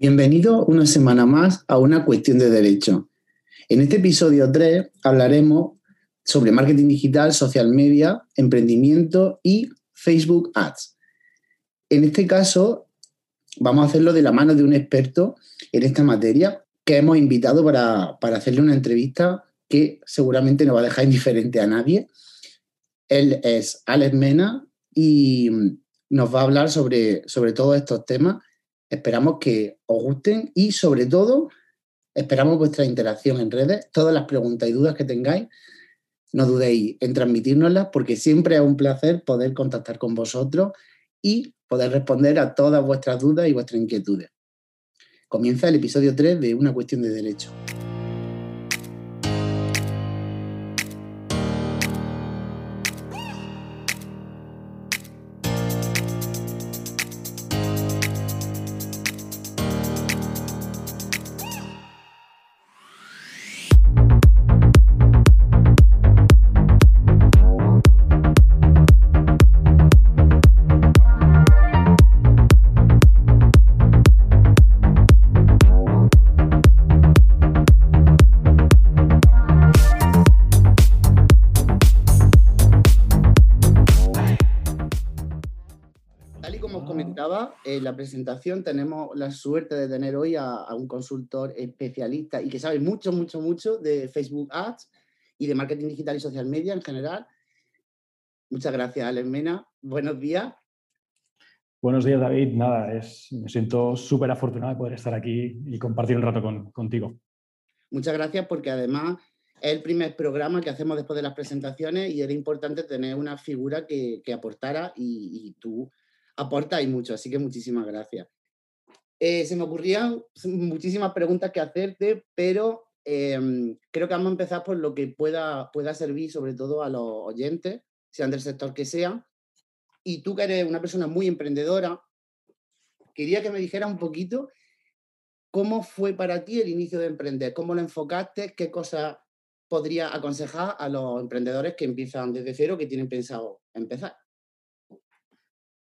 Bienvenido una semana más a una cuestión de derecho. En este episodio 3 hablaremos sobre marketing digital, social media, emprendimiento y Facebook Ads. En este caso, vamos a hacerlo de la mano de un experto en esta materia que hemos invitado para, hacerle una entrevista que seguramente no va a dejar indiferente a nadie. Él es Alex Mena y nos va a hablar sobre, sobre todos estos temas Esperamos que os gusten y sobre todo esperamos vuestra interacción en redes. Todas las preguntas y dudas que tengáis, no dudéis en transmitírnoslas porque siempre es un placer poder contactar con vosotros y poder responder a todas vuestras dudas y vuestras inquietudes. Comienza el episodio 3 de Una cuestión de derecho. Presentación tenemos la suerte de tener hoy a, un consultor especialista y que sabe mucho, mucho, mucho de Facebook Ads y de marketing digital y social media en general. Muchas gracias, Alex Mena. Buenos días. Buenos días, David. Nada, es, me siento súper afortunado de poder estar aquí y compartir un rato contigo. Muchas gracias porque además es el primer programa que hacemos después de las presentaciones y era importante tener una figura que, aportara y, y tú aportáis mucho, así que muchísimas gracias. Eh, se me ocurrían muchísimas preguntas que hacerte, pero em, creo que vamos a empezar por lo que pueda, pueda servir sobre todo a los oyentes, sean del sector que sean. Y tú que eres una persona muy emprendedora, quería que me dijeras un poquito cómo fue para ti el inicio de emprender, cómo lo enfocaste, qué cosas podría aconsejar a los emprendedores que empiezan desde cero, que tienen pensado empezar.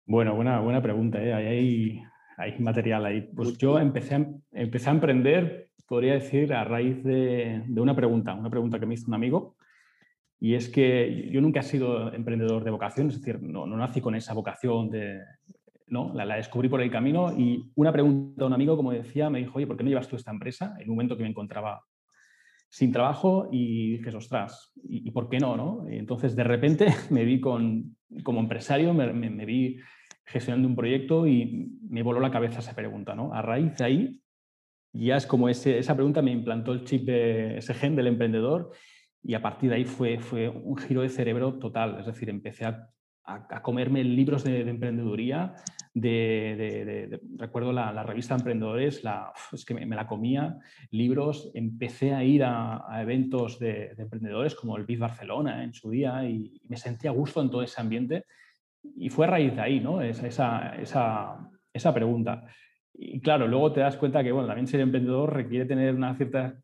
Bueno, buena, buena pregunta. ¿eh? Hay, hay, material ahí. Pues yo empecé a, empecé a emprender, podría decir, a raíz de, una pregunta, una pregunta que me hizo un amigo. Y es que yo nunca he sido emprendedor de vocación, es decir, no, no nací con esa vocación de, ¿no? La, descubrí por el camino y una pregunta de un amigo, como decía, me dijo, oye, ¿por qué no llevas tú esta empresa? En un momento que me encontraba sin trabajo y dije, ostras, ¿y, por qué no? no? entonces, de repente me vi con, como empresario, me, me vi gestionando un proyecto y me voló la cabeza esa pregunta. ¿no? A raíz de ahí, ya es como ese, esa pregunta me implantó el chip, de, ese gen del emprendedor y a partir de ahí fue, fue un giro de cerebro total. Es decir, empecé a, a, comerme libros de, emprendeduría. De, recuerdo la, revista Emprendedores, la, es que me, la comía, libros. Empecé a ir a, eventos de, emprendedores como el BIF Barcelona en su día y me sentía a gusto en todo ese ambiente y fue a raíz de ahí, ¿no? Esa, esa, pregunta. Y claro, luego te das cuenta que, bueno, también ser emprendedor requiere tener unas ciertas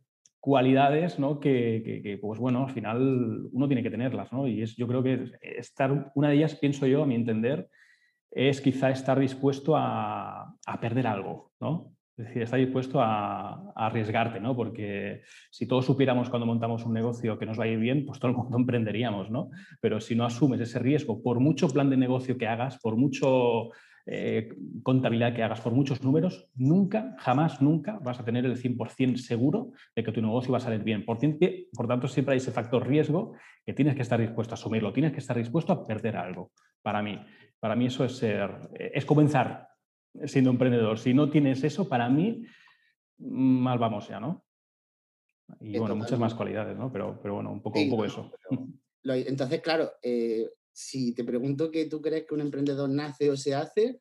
cualidades, ¿no? Que, pues bueno, al final uno tiene que tenerlas, ¿no? Y es, yo creo que estar, una de ellas, pienso yo, a mi entender, es quizá estar dispuesto a, a perder algo, ¿no? Es decir, está dispuesto a, arriesgarte, ¿no? Porque si todos supiéramos cuando montamos un negocio que nos va a ir bien, pues todo el mundo emprenderíamos, ¿no? Pero si no asumes ese riesgo, por mucho plan de negocio que hagas, por mucho eh, contabilidad que hagas, por muchos números, nunca, jamás, nunca vas a tener el 100% seguro de que tu negocio va a salir bien. Por, por tanto, siempre hay ese factor riesgo que tienes que estar dispuesto a asumirlo, tienes que estar dispuesto a perder algo. Para mí, para mí eso es ser, es comenzar siendo emprendedor. Si no tienes eso, para mí, mal vamos ya, ¿no? Y bueno, muchas más cualidades, ¿no? Pero, pero bueno, un poco, un poco eso. entonces, claro, eh, si te pregunto que tú crees que un emprendedor nace o se hace,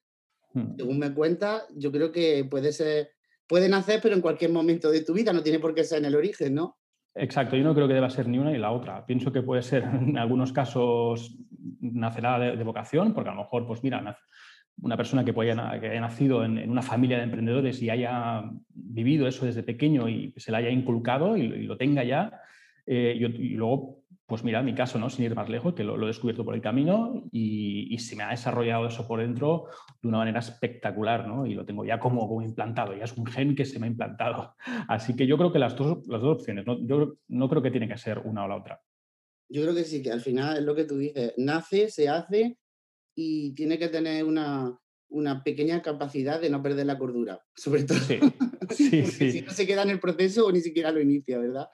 hmm. según me cuentas, yo creo que puede ser, puede nacer, pero en cualquier momento de tu vida, no tiene por qué ser en el origen, ¿no? Exacto, yo no creo que deba ser ni una ni la otra. Pienso que puede ser, en algunos casos, nacerá de, de vocación, porque a lo mejor, pues mira, una persona que, haya, nacido en, una familia de emprendedores y haya vivido eso desde pequeño y se le haya inculcado y, lo tenga ya, eh, y, luego pues mira, mi caso, ¿no? Sin ir más lejos, que lo, he descubierto por el camino y, se me ha desarrollado eso por dentro de una manera espectacular, ¿no? Y lo tengo ya como, como implantado, ya es un gen que se me ha implantado. Así que yo creo que las dos, las dos opciones, ¿no? yo no creo que tiene que ser una o la otra. Yo creo que sí, que al final es lo que tú dices, nace, se hace y tiene que tener una, una pequeña capacidad de no perder la cordura, sobre todo. Sí, sí, sí. Si no se queda en el proceso o ni siquiera lo inicia, ¿verdad?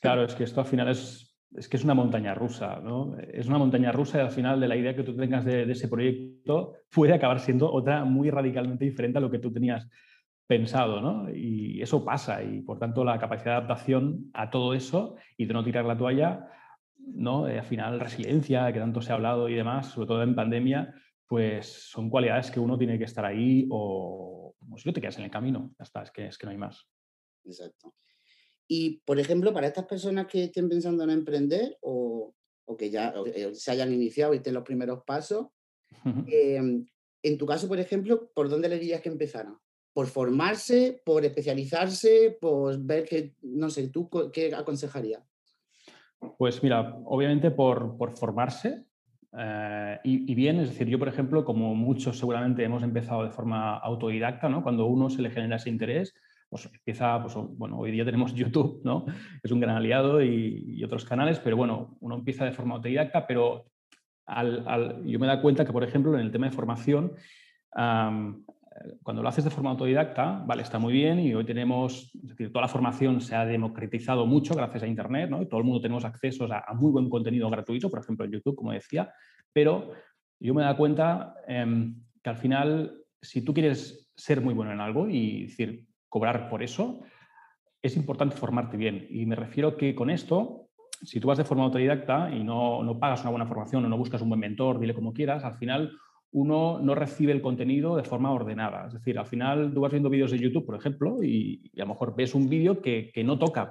Claro, es que esto al final es es que es una montaña rusa, ¿no? Es una montaña rusa y al final de la idea que tú tengas de, ese proyecto puede acabar siendo otra muy radicalmente diferente a lo que tú tenías pensado, ¿no? Y eso pasa y por tanto la capacidad de adaptación a todo eso y de no tirar la toalla, ¿no? Eh, al final resiliencia, que tanto se ha hablado y demás, sobre todo en pandemia, pues son cualidades que uno tiene que estar ahí o, si no te quedas en el camino, ya está, es que, es que no hay más. Exacto. Y, por ejemplo, para estas personas que estén pensando en emprender o, que ya eh, se hayan iniciado y estén los primeros pasos, em, en tu caso, por ejemplo, ¿por dónde le dirías que empezaran? ¿Por formarse, por especializarse, por ver que, no sé, tú qué aconsejarías? Pues mira, obviamente por, formarse, eh, y, bien, es decir, yo, por ejemplo, como muchos seguramente hemos empezado de forma autodidacta, ¿no? Cuando uno se le genera ese interés, pues empieza, pues, bueno, hoy día tenemos YouTube, ¿no? Es un gran aliado y, otros canales, pero bueno, uno empieza de forma autodidacta, pero al, yo me da cuenta que, por ejemplo, en el tema de formación, cuando lo haces de forma autodidacta, vale, está muy bien y hoy tenemos, es decir, toda la formación se ha democratizado mucho gracias a Internet, ¿no? Y todo el mundo tenemos acceso a, muy buen contenido gratuito, por ejemplo, en YouTube, como decía, pero yo me da cuenta em, que al final, si tú quieres ser muy bueno en algo y decir, cobrar por eso, es importante formarte bien. Y me refiero que con esto, si tú vas de forma autodidacta y no, no pagas una buena formación o no buscas un buen mentor, dile como quieras, al final uno no recibe el contenido de forma ordenada. Es decir, al final tú vas viendo vídeos de YouTube, por ejemplo, y, a lo mejor ves un vídeo que, que, no toca.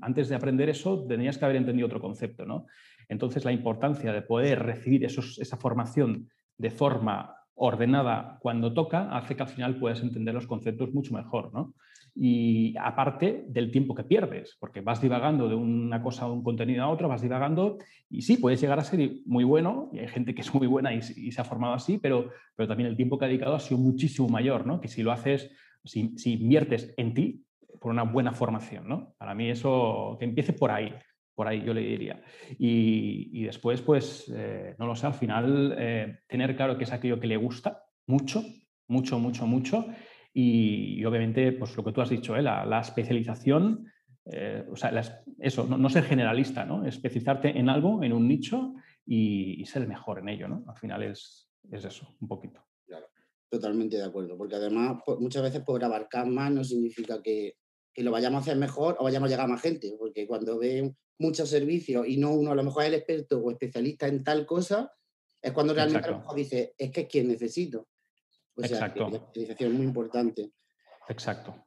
Antes de aprender eso, tenías que haber entendido otro concepto. ¿no? Entonces, la importancia de poder recibir esa formación de forma ordenada cuando toca hace que al final puedas entender los conceptos mucho mejor, ¿no? Y aparte del tiempo que pierdes, porque vas divagando de una cosa a un contenido a otro, vas divagando y sí, puedes llegar a ser muy bueno, y hay gente que es muy buena y, se ha formado así, pero, pero también el tiempo que ha dedicado ha sido muchísimo mayor, ¿no? Que si lo haces, si, si inviertes en ti, por una buena formación, ¿no? Para mí eso, que empiece por ahí, por ahí yo le diría. Y, después, pues, eh, no lo sé, al final eh, tener claro que es aquello que le gusta mucho, mucho, mucho, mucho. Y, obviamente, pues lo que tú has dicho, ¿eh? la, especialización, o sea, eso, no, ser generalista, ¿no? Especializarte en algo, en un nicho y, ser mejor en ello, ¿no? Al final es, es eso, un poquito. Claro, totalmente de acuerdo, porque además muchas veces por abarcar más no significa que, que lo vayamos a hacer mejor o vayamos a llegar a más gente, porque cuando ve muchos servicios y no uno a lo mejor es el experto o especialista en tal cosa, es cuando realmente a lo mejor dice, es que es quien necesito. O sea, Exacto. la especialización es muy importante. Exacto.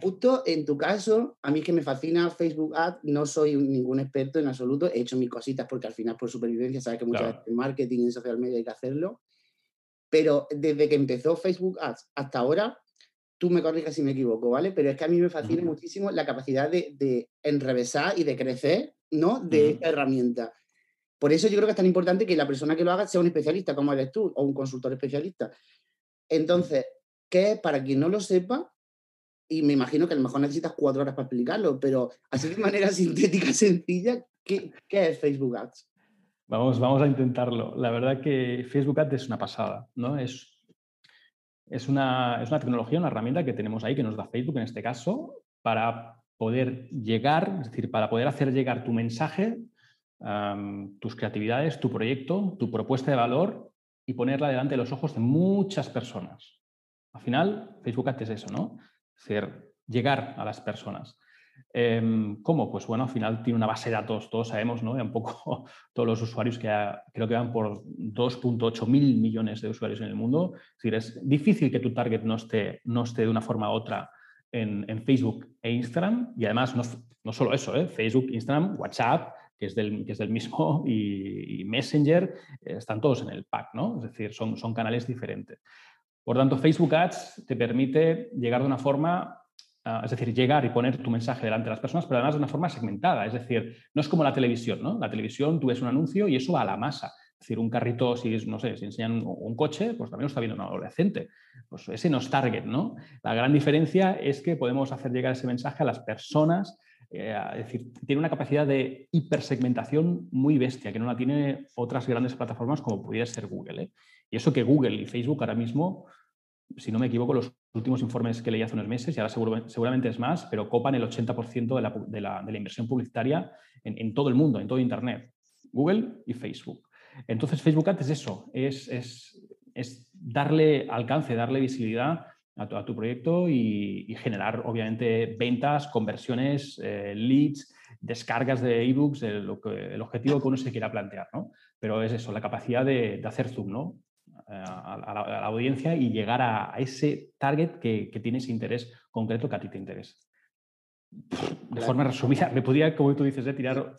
Justo en tu caso, a mí que me fascina Facebook Ads, no soy ningún experto en absoluto, he hecho mis cositas porque al final por supervivencia sabes que muchas veces en marketing y en social media hay que hacerlo, pero desde que empezó Facebook Ads hasta ahora, tú me corrijas si me equivoco, ¿vale? Pero es que a mí me fascina muchísimo la capacidad de, enrevesar y de crecer, ¿no? De esta herramienta. Por eso yo creo que es tan importante que la persona que lo haga sea un especialista, como eres tú, o un consultor especialista. Entonces, ¿qué Para quien no lo sepa, y me imagino que a lo mejor necesitas cuatro horas para explicarlo, pero así de manera sintética, sencilla, ¿qué, ¿qué, es Facebook Ads? Vamos, vamos a intentarlo. La verdad que Facebook Ads es una pasada, ¿no? Es es una, tecnología, una herramienta que tenemos ahí, que nos da Facebook en este caso, para poder llegar, es decir, para poder hacer llegar tu mensaje, tus creatividades, tu proyecto, tu propuesta de valor y ponerla delante de los ojos de muchas personas. Al final, Facebook Ads es eso, ¿no? Es decir, llegar a las personas. Em, ¿Cómo? Pues bueno, al final tiene una base de datos, todos sabemos, ¿no? un poco todos los usuarios que creo que van por 2.8 mil millones de usuarios en el mundo. Es decir, es difícil que tu target no esté, no esté de una forma u otra en, Facebook e Instagram. Y además, no, no solo eso, ¿eh? Facebook, Instagram, WhatsApp, que es del, que es del mismo, y, Messenger, están todos en el pack, ¿no? Es decir, son, son canales diferentes. Por tanto, Facebook Ads te permite llegar de una forma ah, es decir, llegar y poner tu mensaje delante de las personas, pero además de una forma segmentada. Es decir, no es como la televisión, ¿no? La televisión tú ves un anuncio y eso va a la masa. Es decir, un carrito, si no sé, si enseñan un coche, pues también lo está viendo un adolescente. Pues ese no es target, ¿no? La gran diferencia es que podemos hacer llegar ese mensaje a las personas eh, es decir, tiene una capacidad de hipersegmentación muy bestia, que no la tiene otras grandes plataformas como pudiera ser Google. ¿eh? Y eso que Google y Facebook ahora mismo, si no me equivoco, los últimos informes que leí hace unos meses, y ahora seguramente es más, pero copan el 80% de la, inversión publicitaria en, todo el mundo, en todo Internet. Google y Facebook. Entonces, Facebook Ads es eso, es, es darle alcance, darle visibilidad a tu, proyecto y, generar, obviamente, ventas, conversiones, eh, leads, descargas de ebooks, el, el objetivo que uno se quiera plantear, ¿no? Pero es eso, la capacidad de, hacer zoom, ¿no? A, la, audiencia y llegar a, ese target que, que, tiene ese interés concreto que a ti te interesa. De forma resumida, me podría, como tú dices, de tirar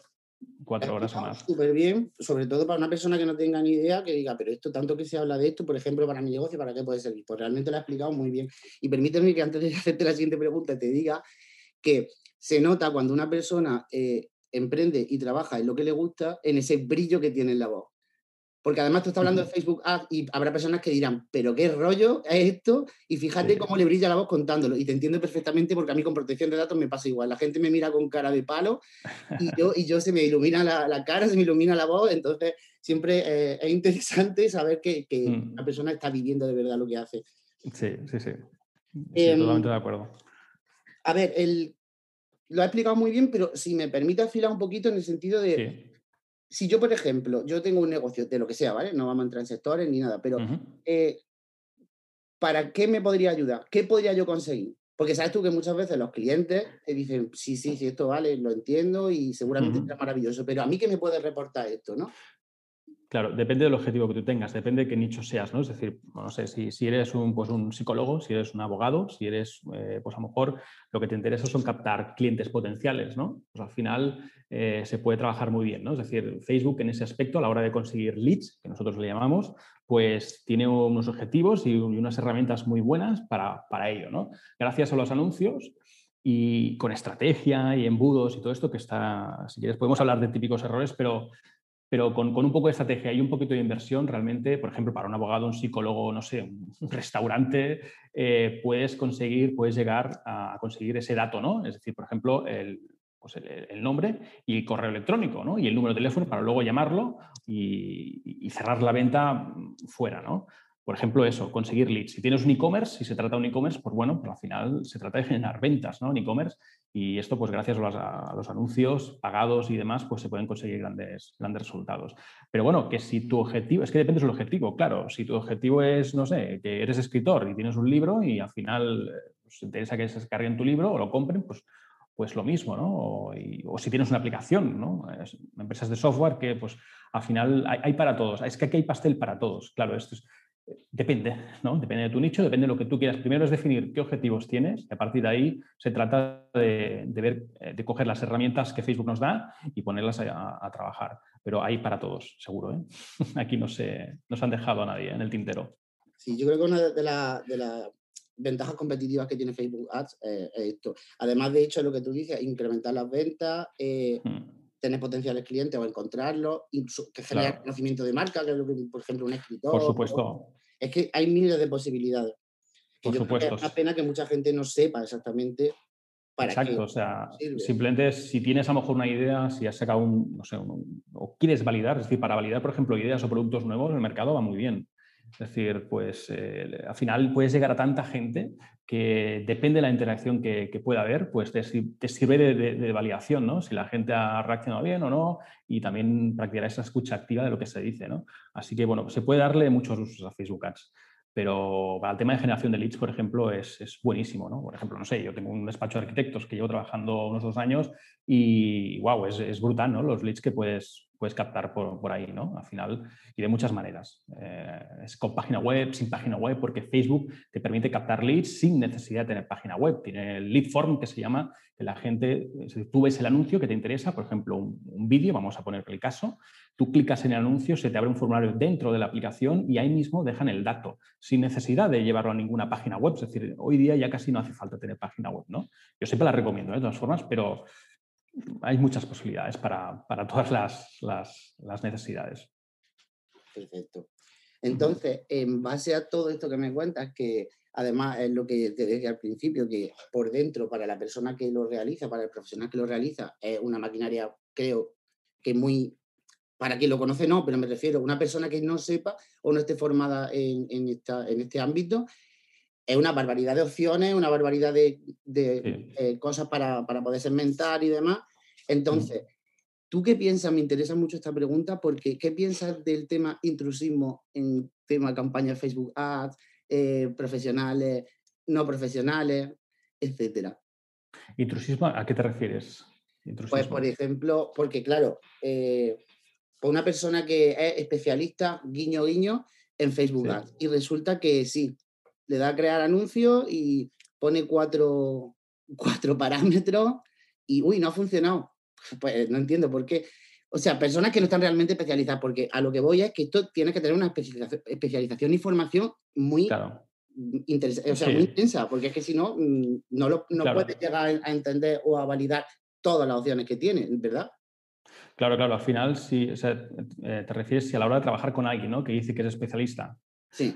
cuatro horas o más. Súper bien, sobre todo para una persona que no tenga ni idea, que diga, pero esto tanto que se habla de esto, por ejemplo, para mi negocio, ¿para qué puede servir? Pues realmente lo ha explicado muy bien. Y permíteme que antes de hacerte la siguiente pregunta te diga que se nota cuando una persona eh, emprende y trabaja en lo que le gusta, en ese brillo que tiene en la voz. Porque además tú estás hablando de Facebook Ads y habrá personas que dirán, pero qué rollo es esto, y fíjate cómo le brilla la voz contándolo. Y te entiendo perfectamente porque a mí con protección de datos me pasa igual. La gente me mira con cara de palo y yo, y yo se me ilumina la, cara, se me ilumina la voz. Entonces siempre eh, es interesante saber que, que mm. una persona está viviendo de verdad lo que hace. Sí, sí, sí. Em, totalmente de acuerdo. A ver, el, lo ha explicado muy bien, pero si me permite afilar un poquito en el sentido de si yo, por ejemplo, yo tengo un negocio de lo que sea, ¿vale? No vamos a entrar en sectores ni nada, pero eh, ¿para qué me podría ayudar? ¿Qué podría yo conseguir? Porque sabes tú que muchas veces los clientes te dicen, sí, sí, sí, esto vale, lo entiendo y seguramente será maravilloso, pero a mí qué me puede reportar esto, ¿no? Claro, depende del objetivo que tú tengas, depende de qué nicho seas, ¿no? Es decir, no sé, si, si eres un, pues un psicólogo, si eres un abogado, si eres, eh, pues a lo mejor lo que te interesa son captar clientes potenciales, ¿no? Pues al final eh, se puede trabajar muy bien, ¿no? Es decir, Facebook en ese aspecto, a la hora de conseguir leads, que nosotros le llamamos, pues tiene unos objetivos y, unas herramientas muy buenas para, para ello, ¿no? Gracias a los anuncios, y con estrategia y embudos y todo esto que está, si quieres podemos hablar de típicos errores, pero pero con, un poco de estrategia y un poquito de inversión, realmente, por ejemplo, para un abogado, un psicólogo, no sé, un restaurante, eh, puedes conseguir, puedes llegar a, conseguir ese dato, ¿no? Es decir, por ejemplo, el, pues el, nombre y el correo electrónico, ¿no? Y el número de teléfono para luego llamarlo y cerrar la venta fuera, ¿no? Por ejemplo, eso, conseguir leads. Si tienes un e-commerce, si se trata de un e-commerce, pues bueno, pero al final se trata de generar ventas ¿no? en e-commerce y esto, pues gracias a los, anuncios pagados y demás, pues se pueden conseguir grandes, grandes resultados. Pero bueno, que si tu objetivo, es que depende del objetivo, claro, si tu objetivo es, no sé, que eres escritor y tienes un libro y al final pues, interesa que se descarguen tu libro o lo compren, pues pues lo mismo, ¿no? O, si tienes una aplicación, ¿no? empresas de software que, pues, al final hay, hay, para todos. Es que aquí hay pastel para todos. Claro, esto es, Depende, ¿no? Depende de tu nicho, depende de lo que tú quieras. Primero es definir qué objetivos tienes y a partir de ahí se trata de, ver, eh, de coger las herramientas que Facebook nos da y ponerlas a, trabajar. Pero hay para todos, seguro. ¿eh? Aquí no se, no han dejado a nadie en el tintero. Sí, yo creo que una de, las ventajas competitivas que tiene Facebook Ads es esto. Además, de hecho, lo que tú dices, incrementar las ventas, eh, hmm. Tener potenciales clientes o encontrarlos, que genera conocimiento de marca, que es lo que, por ejemplo, un escritor. Por supuesto. Es que hay miles de posibilidades. Por supuesto. es una pena que mucha gente no sepa exactamente para Exacto, o sea, simplemente si tienes a lo mejor una idea, si has sacado un, no sé, o quieres validar, es decir, para validar, por ejemplo, ideas o productos nuevos, el mercado va muy bien. Es decir, pues eh, al final puedes llegar a tanta gente que depende de la interacción que, pueda haber, pues te, sirve de, validación, ¿no? Si la gente ha reaccionado bien o no, y también practicar esa escucha activa de lo que se dice, ¿no? Así que, bueno, se puede darle muchos usos a Facebook Ads, pero para el tema de generación de leads, por ejemplo, es, es, buenísimo, ¿no? Por ejemplo, no sé, yo tengo un despacho de arquitectos que llevo trabajando unos dos años y, wow, es, es brutal, ¿no? Los leads que puedes, puedes captar por, ahí, ¿no? Al final, y de muchas maneras. Eh, es con página web, sin página web, porque Facebook te permite captar leads sin necesidad de tener página web. Tiene el lead form que se llama, que la gente, si tú ves el anuncio que te interesa, por ejemplo, un, vídeo, vamos a poner el caso, tú clicas en el anuncio, se te abre un formulario dentro de la aplicación y ahí mismo dejan el dato, sin necesidad de llevarlo a ninguna página web. Es decir, hoy día ya casi no hace falta tener página web, ¿no? Yo siempre la recomiendo, ¿eh? de todas formas, pero hay muchas posibilidades para, todas las, necesidades. Perfecto. Entonces, en base a todo esto que me cuentas, que además es lo que te dije al principio, que por dentro, para la persona que lo realiza, para el profesional que lo realiza, es una maquinaria, creo que muy, para quien lo conoce no, pero me refiero a una persona que no sepa o no esté formada en, en este ámbito, es una barbaridad de opciones, una barbaridad de, eh, cosas para, poder segmentar y demás. Entonces, ¿tú qué piensas? Me interesa mucho esta pregunta porque ¿qué piensas del tema intrusismo en tema campaña Facebook Ads, eh, profesionales, no profesionales, etcétera? ¿Intrusismo a qué te refieres? Pues, por ejemplo, porque claro, eh, una persona que es especialista, guiño, guiño, en Facebook Ads, y resulta que sí, le da a crear anuncios y pone cuatro, cuatro parámetros y, uy, no ha funcionado. Pues no entiendo por qué. O sea, personas que no están realmente especializadas, porque a lo que voy es que esto tiene que tener una especialización y formación muy, o sea, muy intensa, porque es que si no, mm, no, lo, no puedes llegar a entender o a validar todas las opciones que tiene, ¿verdad? Claro, claro, al final, si eh, te refieres si a la hora de trabajar con alguien ¿no? que dice que es especialista,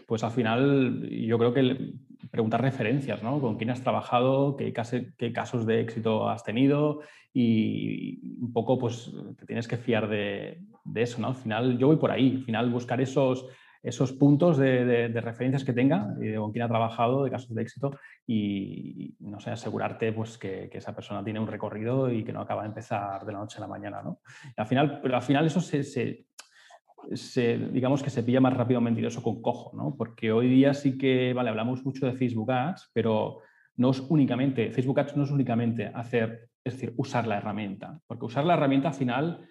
pues al final yo creo que preguntar referencias, ¿no? Con quién has trabajado, qué, qué casos de éxito has tenido y un poco pues te tienes que fiar de, eso, ¿no? Al final yo voy por ahí, al final buscar esos, esos puntos de, referencias que tenga, y con quién ha trabajado, de casos de éxito y, no sé, asegurarte pues, que, esa persona tiene un recorrido y que no acaba de empezar de la noche a la mañana. ¿no? al final, pero al final eso se, digamos que se pilla más rápido mentiroso con cojo, ¿no? Porque hoy día sí que, vale, hablamos mucho de Facebook Ads, pero no es únicamente, Facebook Ads no es únicamente hacer, es decir, usar la herramienta, porque usar la herramienta al final,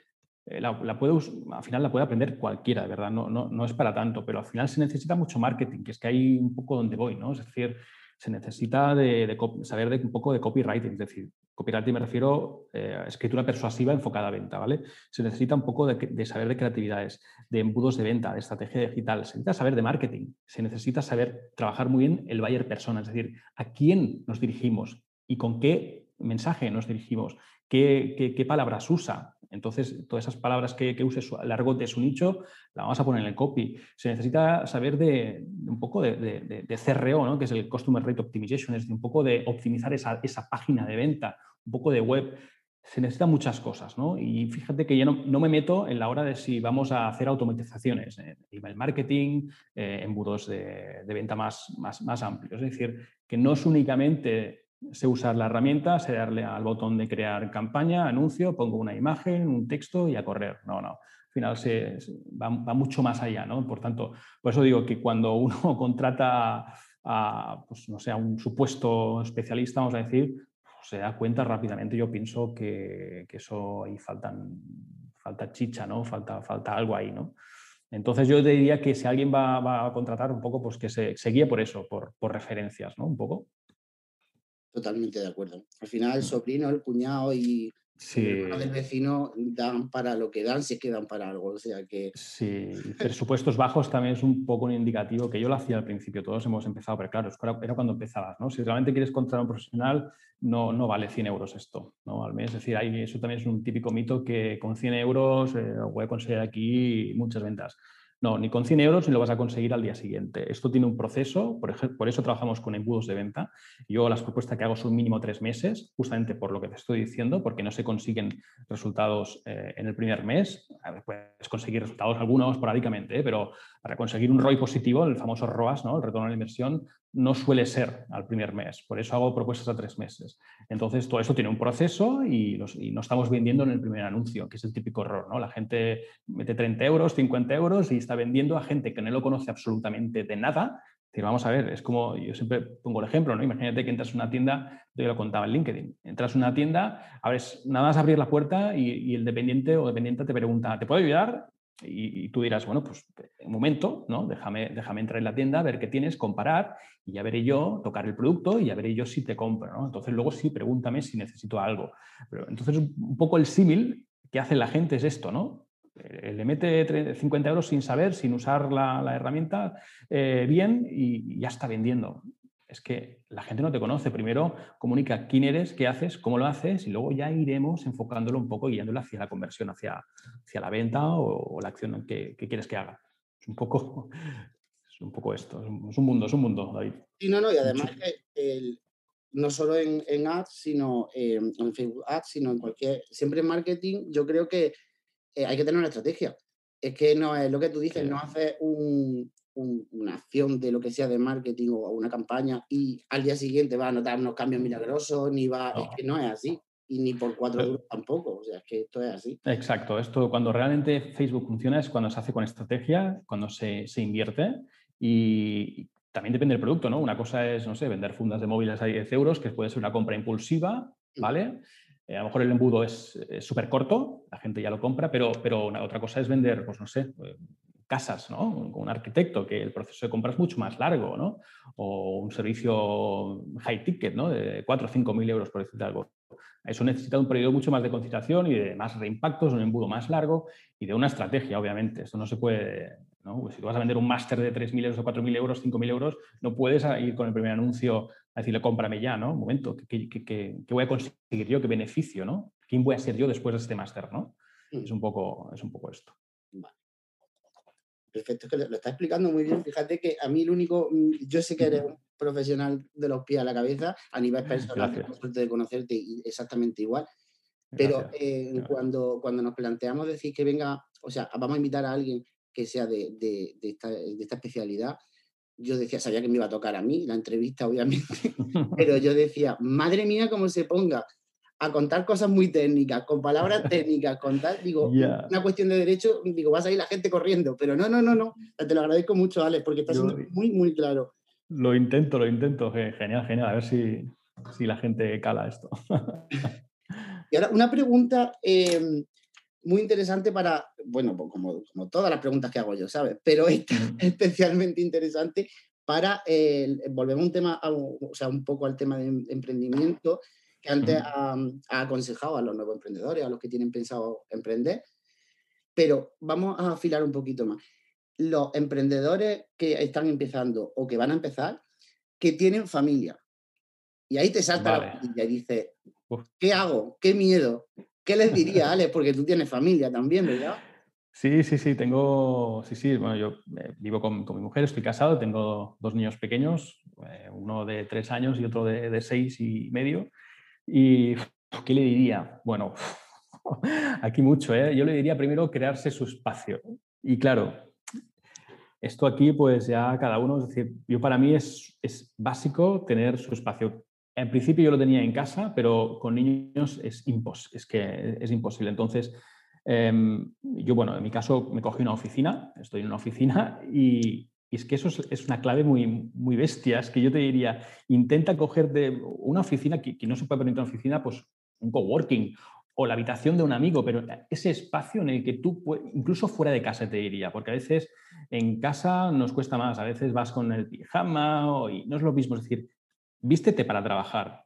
eh, la, puede, al final la puede aprender cualquiera, de verdad, no, no, no es para tanto, pero al final se necesita mucho marketing, que es que hay un poco donde voy, ¿no? Es decir, se necesita de, saber un poco de copywriting, es decir, copywriting me refiero a eh, escritura persuasiva enfocada a venta, ¿vale? Se necesita un poco de, saber de creatividades, de embudos de venta, de estrategia digital, se necesita saber de marketing, se necesita saber trabajar muy bien el buyer persona, es decir, a quién nos dirigimos y con qué mensaje nos dirigimos, qué palabras usa, entonces, todas esas palabras que, que el argot de su nicho, la vamos a poner en el copy. Se necesita saber de, un poco de, CRO, ¿no? que es el Customer Rate Optimization, es decir, un poco de optimizar esa, página de venta, un poco de web. Se necesitan muchas cosas, ¿no? Y fíjate que yo no, me meto en la hora de si vamos a hacer automatizaciones, eh, email marketing, eh, embudos de, venta más, más, más amplios. Es decir, que no es únicamente sé usar la herramienta, sé darle al botón de crear campaña, anuncio, pongo una imagen, un texto y a correr. No, no. Al final se, va, mucho más allá, ¿no? Por tanto, por eso digo que cuando uno contrata a, pues, no sé, a un supuesto especialista, vamos a decir, pues, se da cuenta rápidamente. Yo pienso que, eso ahí faltan, falta chicha, ¿no? Falta, falta algo ahí, ¿no? Entonces yo diría que si alguien va, a contratar un poco, pues que se, se guíe por eso, por, por referencias, ¿no? Un poco. Totalmente de acuerdo. Al final el sobrino, el cuñado y el del vecino dan para lo que dan, se quedan para algo. O sea que. Sí, presupuestos bajos también es un poco un indicativo que yo lo hacía al principio, todos hemos empezado, pero claro, era cuando empezabas, ¿no? Si realmente quieres contratar a un profesional, no, no vale 100 euros esto, ¿no? Al mes, es decir, eso también es un típico mito que con 100 euros eh, voy a conseguir aquí muchas ventas. No, ni con 100 euros ni lo vas a conseguir al día siguiente. Esto tiene un proceso, por, ejemplo, por eso trabajamos con embudos de venta. Yo las propuestas que hago son mínimo tres meses, justamente por lo que te estoy diciendo, porque no se consiguen resultados eh, en el primer mes. puedes conseguir resultados algunos esporádicamente, ¿eh? pero para conseguir un ROI positivo, el famoso ROAS, ¿no? el retorno a la inversión, no suele ser al primer mes. Por eso hago propuestas a tres meses. Entonces, todo eso tiene un proceso y, no estamos vendiendo en el primer anuncio, que es el típico error. ¿no? La gente mete 30 euros, 50 euros y está vendiendo a gente que no lo conoce absolutamente de nada vamos a ver, es como yo siempre pongo el ejemplo, ¿no? Imagínate que entras a una tienda, yo lo contaba en LinkedIn, entras a una tienda, abres, nada más abrir la puerta y, el dependiente o dependiente te pregunta, ¿te puedo ayudar? Y, tú dirás, bueno, pues un momento, ¿no? Déjame, déjame entrar en la tienda, ver qué tienes, comparar y ya veré yo, tocar el producto y ya veré yo si te compro, ¿no? Entonces luego sí, pregúntame si necesito algo. Pero entonces un poco el símil que hace la gente es esto, ¿no? Eh, le mete 50 euros sin saber, sin usar la, herramienta eh, bien y ya está vendiendo. Es que la gente no te conoce. Primero comunica quién eres, qué haces, cómo lo haces y luego ya iremos enfocándolo un poco y yéndolo hacia la conversión, hacia, hacia la venta o, la acción que, quieres que haga. Es un poco, es un poco esto. Es un mundo, es un mundo, David. Sí, no, no, y además que no solo en, ads, sino en Facebook Ads, sino en cualquier, siempre en marketing, yo creo que eh, hay que tener una estrategia. Es que no es lo que tú dices, no haces una acción de lo que sea de marketing o una campaña y al día siguiente va a notar unos cambios milagrosos, ni va. Es que no es así. Y ni por cuatro euros tampoco. O sea, es que esto es así. Exacto. Esto, cuando realmente Facebook funciona, es cuando se hace con estrategia, cuando se, se invierte. Y también depende del producto, ¿no? Una cosa es, no sé, vender fundas de móviles a 10 euros, que puede ser una compra impulsiva, mm. ¿vale? Eh, a lo mejor el embudo es súper corto, la gente ya lo compra, pero, pero una, otra cosa es vender, pues no sé, eh, casas, ¿no? Con un arquitecto, que el proceso de compra es mucho más largo, ¿no? O un servicio high ticket, ¿no? De 4 o 5 mil euros, por decirte algo. Eso necesita un periodo mucho más de concitación y de más reimpactos, un embudo más largo y de una estrategia, obviamente. Esto no se puede, ¿no? Pues si tú vas a vender un máster de 3.000 euros o 4.000 euros, 5.000 euros, no puedes ir con el primer anuncio a decirle cómprame ya, ¿no? Un momento, ¿qué, qué, voy a conseguir yo? ¿Qué beneficio, ¿no? ¿Quién voy a ser yo después de este máster, ¿no? Mm. Es, un poco, es un poco esto. Perfecto, es que lo está explicando muy bien. Fíjate que a mí el único, mm, yo sé que eres un profesional de los pies a la cabeza, a nivel personal, tengo suerte de conocerte exactamente igual. Pero eh, cuando, cuando nos planteamos decir que venga, o sea, vamos a invitar a alguien que sea de, de, esta, de, esta, especialidad, yo decía, sabía que me iba a tocar a mí la entrevista, obviamente, pero yo decía, madre mía, cómo se ponga a contar cosas muy técnicas, con palabras técnicas, con tal, digo, una cuestión de derecho, digo, vas a ir la gente corriendo, pero no, no, no, no, te lo agradezco mucho, Alex, porque está siendo muy, muy claro. Lo intento, lo intento, genial, genial, a ver si, si la gente cala esto. y ahora, una pregunta em, muy interesante para, bueno, pues como, como, todas las preguntas que hago yo, ¿sabes? Pero esta especialmente interesante para, volvemos un tema, o sea, un poco al tema de em, emprendimiento, que antes ha, ha, aconsejado a los nuevos emprendedores, a los que tienen pensado emprender, pero vamos a afilar un poquito más los emprendedores que están empezando o que van a empezar, que tienen familia. Y ahí te salta la y dices, ¿qué hago? ¿Qué miedo? ¿Qué les diría, Alex? Porque tú tienes familia también, ¿verdad? Sí, sí, sí, tengo, sí, sí, bueno, yo eh, vivo con, mi mujer, estoy casado, tengo dos niños pequeños, eh, uno de tres años y otro de, de seis y medio. ¿Y qué le diría? Bueno, aquí mucho, ¿eh? Yo le diría primero crearse su espacio. Y claro, esto aquí, pues ya cada uno, es decir, yo para mí es, es básico tener su espacio. En principio yo lo tenía en casa, pero con niños es, impos es que es imposible. Entonces, em, yo, bueno, en mi caso me cogí una oficina, estoy en una oficina y, y es que eso es, una clave muy, muy bestia. Es que yo te diría, intenta coger de una oficina, que, no se puede permitir una oficina, pues un coworking o la habitación de un amigo, pero ese espacio en el que tú, incluso fuera de casa te diría, porque a veces en casa nos cuesta más, a veces vas con el pijama y no es lo mismo, es decir, vístete para trabajar,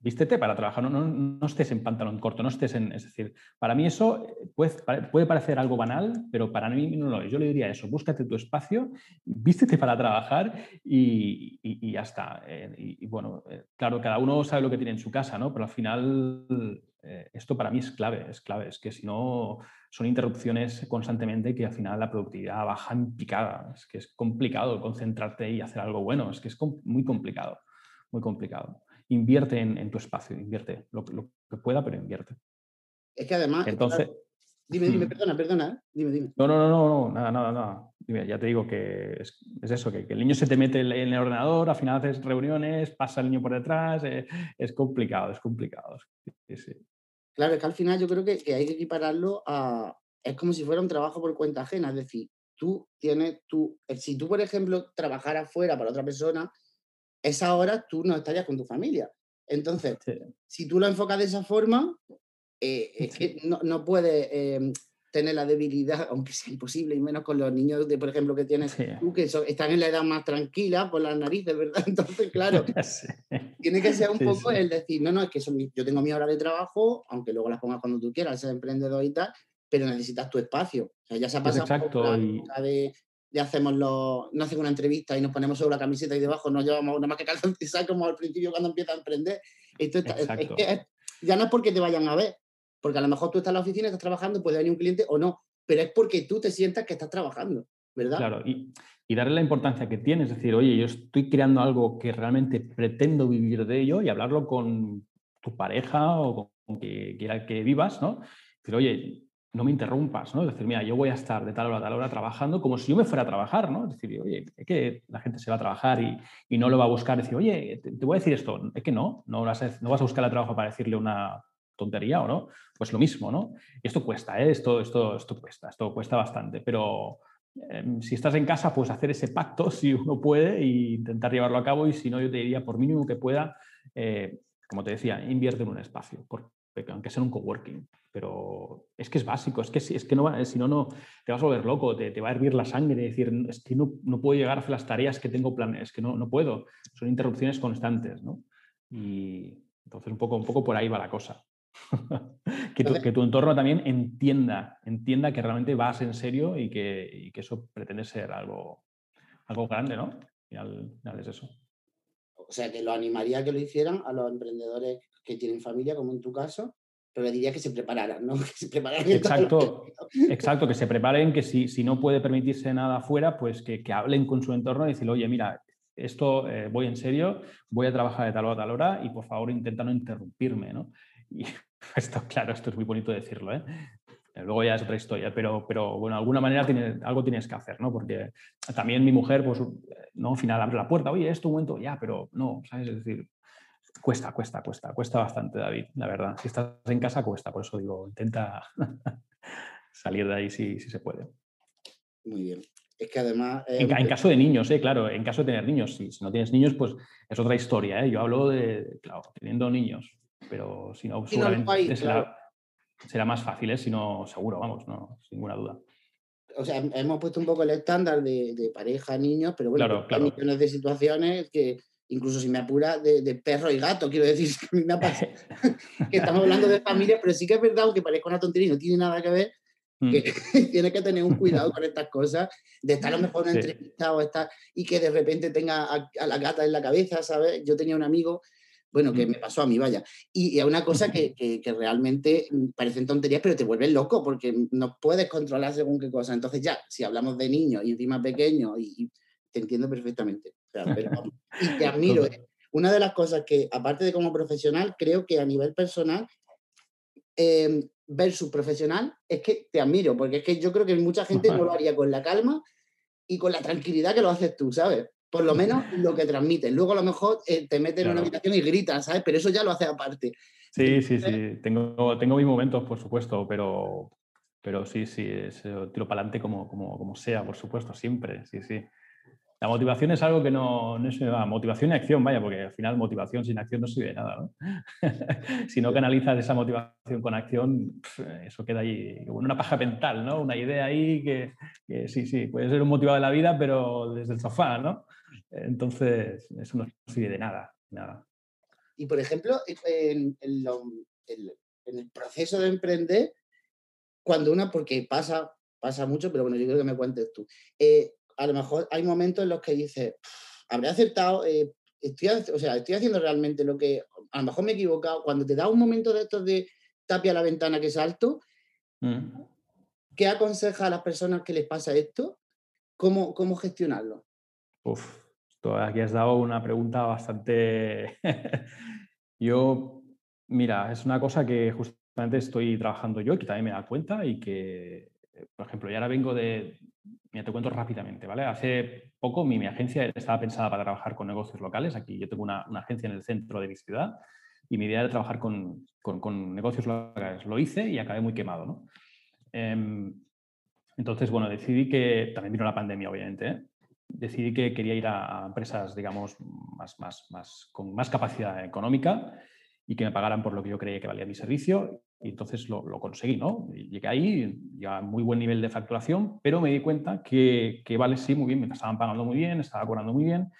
vístete para trabajar, no, no, estés en pantalón corto, no estés en... Es decir, para mí eso puede, puede, parecer algo banal, pero para mí no lo es. Yo le diría eso, búscate tu espacio, vístete para trabajar y, y, ya está. Eh, y, bueno, eh, claro, cada uno sabe lo que tiene en su casa, ¿no? Pero al final eh, esto para mí es clave, es clave, es que si no son interrupciones constantemente que al final la productividad baja en picada, es que es complicado concentrarte y hacer algo bueno, es que es muy complicado, muy complicado. Invierte en, tu espacio, invierte lo, que pueda, pero invierte. Es que además... Entonces... Dime, dime, perdona, perdona, ¿eh? dime, dime. No, no, no, no, nada, nada, nada. Dime, ya te digo que es, eso, que, el niño se te mete en el ordenador, al final haces reuniones, pasa el niño por detrás, eh, es complicado, es complicado. Sí, sí. Claro, es que al final yo creo que, hay que equipararlo a... Es como si fuera un trabajo por cuenta ajena, es decir, tú tienes, tú, eh, si tú, por ejemplo, trabajaras fuera para otra persona, esa hora tú no estarías con tu familia. Entonces, si tú lo enfocas de esa forma, eh, es que no, no puedes em, tener la debilidad, aunque sea imposible, y menos con los niños, de, por ejemplo, que tienes tú, que están en la edad más tranquila por las narices, ¿verdad? Entonces, claro, tiene que ser un poco el decir, no, no, es que yo tengo mi hora de trabajo, aunque luego las pongas cuando tú quieras, ser emprendedor y tal, pero necesitas tu espacio. O sea, ya se ha pasado Exacto, de, de hacemos los, no hacemos una entrevista y nos ponemos sobre la camiseta y debajo nos llevamos una más que calzoncillos como al principio cuando empieza a emprender. Esto es que ya no es porque te vayan a ver, porque a lo mejor tú estás en la oficina, estás trabajando, puede venir un cliente o no, pero es porque tú te sientas que estás trabajando, ¿verdad? Claro, y, y darle la importancia que tienes, es decir, oye, yo estoy creando algo que realmente pretendo vivir de ello y hablarlo con tu pareja o con quien quiera que vivas, ¿no? Decir, oye, no me interrumpas, ¿no? Decir, mira, yo voy a estar de tal hora a tal hora trabajando como si yo me fuera a trabajar, ¿no? Es decir, oye, es que la gente se va a trabajar y, y no lo va a buscar, decir, oye, te, voy a decir esto, es que no, no vas, a, no a buscar el trabajo para decirle una, tontería o no, pues lo mismo, ¿no? esto cuesta, ¿eh? esto, esto, esto cuesta, esto cuesta bastante, pero em, si estás en casa, pues hacer ese pacto si uno puede e intentar llevarlo a cabo y si no, yo te diría, por mínimo que pueda, eh, como te decía, invierte en un espacio, aunque sea un coworking, pero es que es básico, es que, es que no si no, no te vas a volver loco, te, te va a hervir la sangre, decir, es que no, no, puedo llegar a hacer las tareas que tengo planes, es que no, no puedo, son interrupciones constantes, ¿no? Y entonces un poco, un poco por ahí va la cosa. que, tu, que, tu, entorno también entienda, entienda que realmente vas en serio y que, y que eso pretende ser algo, algo grande, ¿no? Y al final es eso. O sea, que lo animaría a que lo hicieran a los emprendedores que tienen familia, como en tu caso, pero le diría que se prepararan, ¿no? Que se prepararan. Exacto, exacto, que se preparen, que si, si no puede permitirse nada afuera, pues que, que hablen con su entorno y decir, oye, mira, esto eh, voy en serio, voy a trabajar de tal hora a tal hora y por favor intenta no interrumpirme, ¿no? Y esto, claro, esto es muy bonito decirlo, ¿eh? Luego ya es otra historia, pero, pero bueno, de alguna manera tiene, algo tienes que hacer, ¿no? Porque también mi mujer, pues, no, al final abre la puerta, oye, esto un momento, ya, pero no, ¿sabes? Es decir, cuesta, cuesta, cuesta, cuesta bastante, David, la verdad. Si estás en casa, cuesta, por eso digo, intenta salir de ahí si, si se puede. Muy bien. Es que además... en, caso de niños, ¿eh? claro, en caso de tener niños, sí. Si no tienes niños, pues es otra historia, ¿eh? Yo hablo de, claro, teniendo niños pero si no, seguramente será, más fácil, ¿eh? si no, seguro, vamos, no, sin ninguna duda. O sea, hemos puesto un poco el estándar de, pareja, niños, pero bueno, hay millones de situaciones que, incluso si me apura, de, perro y gato, quiero decir, que a mí me ha pasado, que estamos hablando de familia, pero sí que es verdad, aunque parezca una tontería y no tiene nada que ver, mm. que tiene que tener un cuidado con estas cosas, de estar a lo mejor en una entrevista o estar, y que de repente tenga a, a, la gata en la cabeza, ¿sabes? Yo tenía un amigo bueno, que me pasó a mí, vaya. Y, es una cosa que, que, realmente parecen tonterías, pero te vuelven loco porque no puedes controlar según qué cosa. Entonces ya, si hablamos de niños y encima pequeños, y, te entiendo perfectamente. y te admiro. ¿eh? Una de las cosas que, aparte de como profesional, creo que a nivel personal, eh, versus profesional, es que te admiro, porque es que yo creo que mucha gente no lo haría con la calma y con la tranquilidad que lo haces tú, ¿sabes? Por lo menos lo que transmiten. Luego a lo mejor eh, te meten en una habitación y gritan, ¿sabes? Pero eso ya lo hace aparte. Sí, sí, sí. Tengo, tengo mis momentos, por supuesto, pero, pero sí, sí, es, tiro para adelante como, como, como sea, por supuesto, siempre. Sí, sí. La motivación es algo que no, no es motivación y acción, vaya, porque al final motivación sin acción no sirve de nada. ¿no? si no canalizas esa motivación con acción, eso queda ahí como una paja mental, ¿no? Una idea ahí que, que, sí, sí, puede ser un motivado de la vida, pero desde el sofá, ¿no? Entonces, eso no sirve de nada, nada. Y por ejemplo, en, el proceso de emprender, cuando una, porque pasa, pasa mucho, pero bueno, yo creo que me cuentes tú. Eh, a lo mejor hay momentos en los que dices, habré aceptado, eh, estoy, o sea, estoy haciendo realmente lo que, a lo mejor me he equivocado. Cuando te da un momento de estos de tapia la ventana que salto, mm. ¿qué aconseja a las personas que les pasa esto? ¿Cómo, cómo gestionarlo? Uf, aquí has dado una pregunta bastante... yo, mira, es una cosa que justamente estoy trabajando yo, que también me da cuenta y que, por ejemplo, ya ahora vengo de... Mira, te cuento rápidamente, ¿vale? Hace poco mi, mi agencia estaba pensada para trabajar con negocios locales. Aquí yo tengo una, una agencia en el centro de mi ciudad y mi idea era trabajar con, con, con negocios locales. Lo hice y acabé muy quemado, ¿no? Eh, Entonces, bueno, decidí que, también vino la pandemia, obviamente, ¿eh? decidí que quería ir a, empresas, digamos, más, más, más, con más capacidad económica y que me pagaran por lo que yo creía que valía mi servicio. Y entonces lo, conseguí, ¿no? llegué ahí, ya muy buen nivel de facturación, pero me di cuenta que, que, vale, sí, muy bien, me estaban pagando muy bien, estaba cobrando muy bien,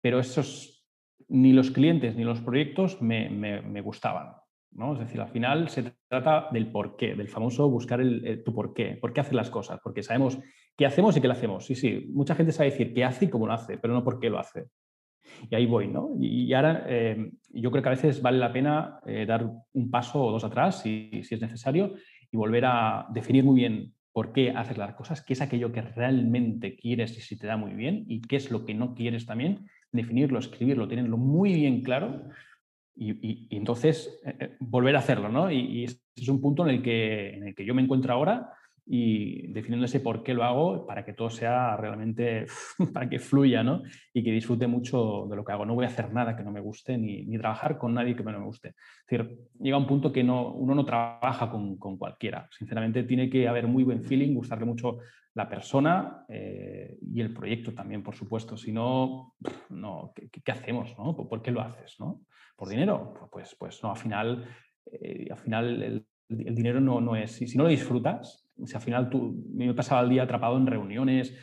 pero esos, ni los clientes ni los proyectos me, me, me gustaban. ¿no? Es decir, al final se trata del por qué, del famoso buscar el, tu por qué, por qué hacer las cosas, porque sabemos qué hacemos y qué lo hacemos. Sí, sí, mucha gente sabe decir qué hace y cómo lo hace, pero no por qué lo hace. Y ahí voy, ¿no? Y, ahora eh, yo creo que a veces vale la pena eh, dar un paso o dos atrás, si, si es necesario, y volver a definir muy bien por qué haces las cosas, qué es aquello que realmente quieres y si te da muy bien, y qué es lo que no quieres también, definirlo, escribirlo, tenerlo muy bien claro y, entonces eh, eh, volver a hacerlo, ¿no? Y, ese es un punto en el, que, en el que yo me encuentro ahora y definiendo ese por qué lo hago para que todo sea realmente, para que fluya, ¿no? Y que disfrute mucho de lo que hago. No voy a hacer nada que no me guste ni, ni trabajar con nadie que no me guste. Es decir, llega un punto que no, uno no trabaja con, con, cualquiera. Sinceramente, tiene que haber muy buen feeling, gustarle mucho la persona eh, y el proyecto también, por supuesto. Si no, no ¿qué, qué hacemos? ¿no? ¿Por qué lo haces? ¿no? ¿Por dinero? Pues, pues no, al final, eh, al final el, dinero no, no, es... Si no lo disfrutas, si al final tú, me pasaba el día atrapado en reuniones,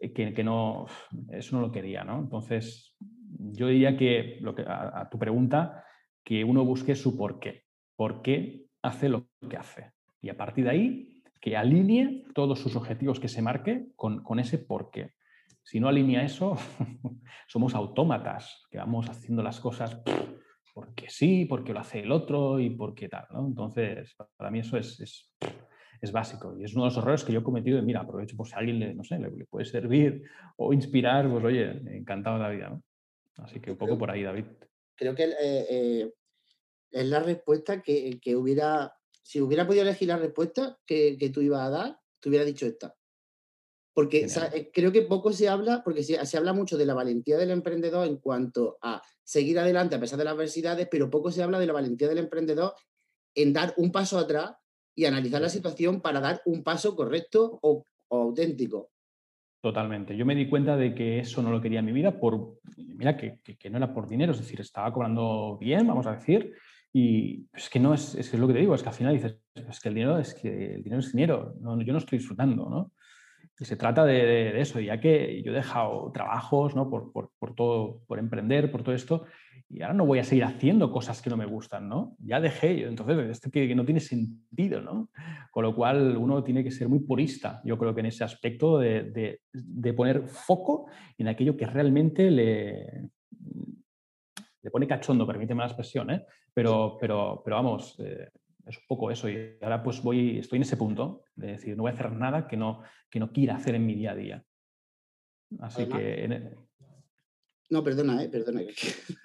eh, que, que, no, eso no lo quería, ¿no? Entonces, yo diría que, lo que a, tu pregunta, que uno busque su por qué. ¿Por qué hace lo que hace? Y a partir de ahí, que alinee todos sus objetivos que se marque con, con ese por qué. Si no alinea eso, somos autómatas, que vamos haciendo las cosas porque sí, porque lo hace el otro y porque tal. ¿no? Entonces, para mí eso es, es, es, básico y es uno de los errores que yo he cometido. mira, aprovecho por si a alguien le, no sé, le, puede servir o inspirar, pues oye, encantado de la vida. ¿no? Así que un poco por ahí, David. Creo que eh, eh, es la respuesta que, que, hubiera, si hubiera podido elegir la respuesta que, que tú ibas a dar, te hubiera dicho esta. Porque eh, creo que poco se habla, porque se, se, habla mucho de la valentía del emprendedor en cuanto a seguir adelante a pesar de las adversidades, pero poco se habla de la valentía del emprendedor en dar un paso atrás y analizar la situación para dar un paso correcto o, auténtico. Totalmente. Yo me di cuenta de que eso no lo quería en mi vida por, mira, que, no era por dinero, es decir, estaba cobrando bien, vamos a decir, y es que no es, es, lo que te digo, es que al final dices, es que el dinero es que el dinero es dinero, no, yo no estoy disfrutando, ¿no? Y se trata de, eso, ya que yo he dejado trabajos ¿no? por, por, todo, por emprender, por todo esto, y ahora no voy a seguir haciendo cosas que no me gustan, ¿no? Ya dejé, entonces esto que, que no tiene sentido, ¿no? Con lo cual uno tiene que ser muy purista, yo creo que en ese aspecto de, de, de poner foco en aquello que realmente le, le pone cachondo, permíteme la expresión, ¿eh? pero, pero, pero vamos, eh, es un poco eso. Y ahora pues voy, estoy en ese punto de decir, no voy a hacer nada que no, que no quiera hacer en mi día a día. Así que... no, perdona, ¿eh? perdona. Sí,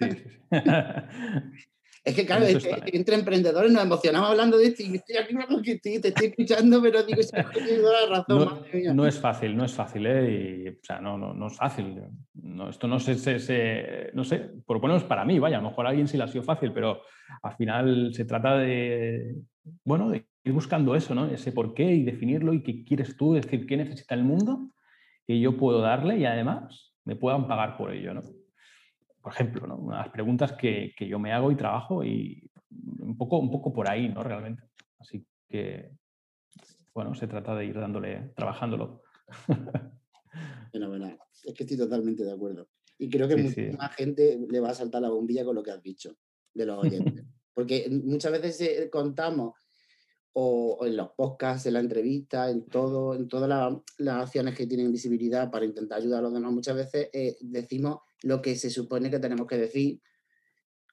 es que, claro, entre emprendedores nos emocionamos hablando de esto y estoy aquí, te estoy escuchando, pero digo, se la razón. No, no, es fácil, no es fácil, ¿eh? Y, o sea, no, no, no es fácil. No, esto no sé, se, no sé, por lo menos para mí, vaya, a lo mejor a alguien sí le ha sido fácil, pero al final se trata de, bueno, de ir buscando eso, ¿no? Ese por qué y definirlo y qué quieres tú, decir, qué necesita el mundo que yo puedo darle y además me puedan pagar por ello, ¿no? Por ejemplo, ¿no? Unas preguntas que, que, yo me hago y trabajo y un poco, un poco por ahí, ¿no? Realmente. Así que, bueno, se trata de ir dándole, trabajándolo. Fenomenal. Es que estoy totalmente de acuerdo. Y creo que sí. gente le va a saltar la bombilla con lo que has dicho de los oyentes. Porque muchas veces eh, contamos, o, en los podcasts, en la entrevista, en todo, en todas la, las acciones que tienen visibilidad para intentar ayudar a los demás, muchas veces eh, decimos lo que se supone que tenemos que decir,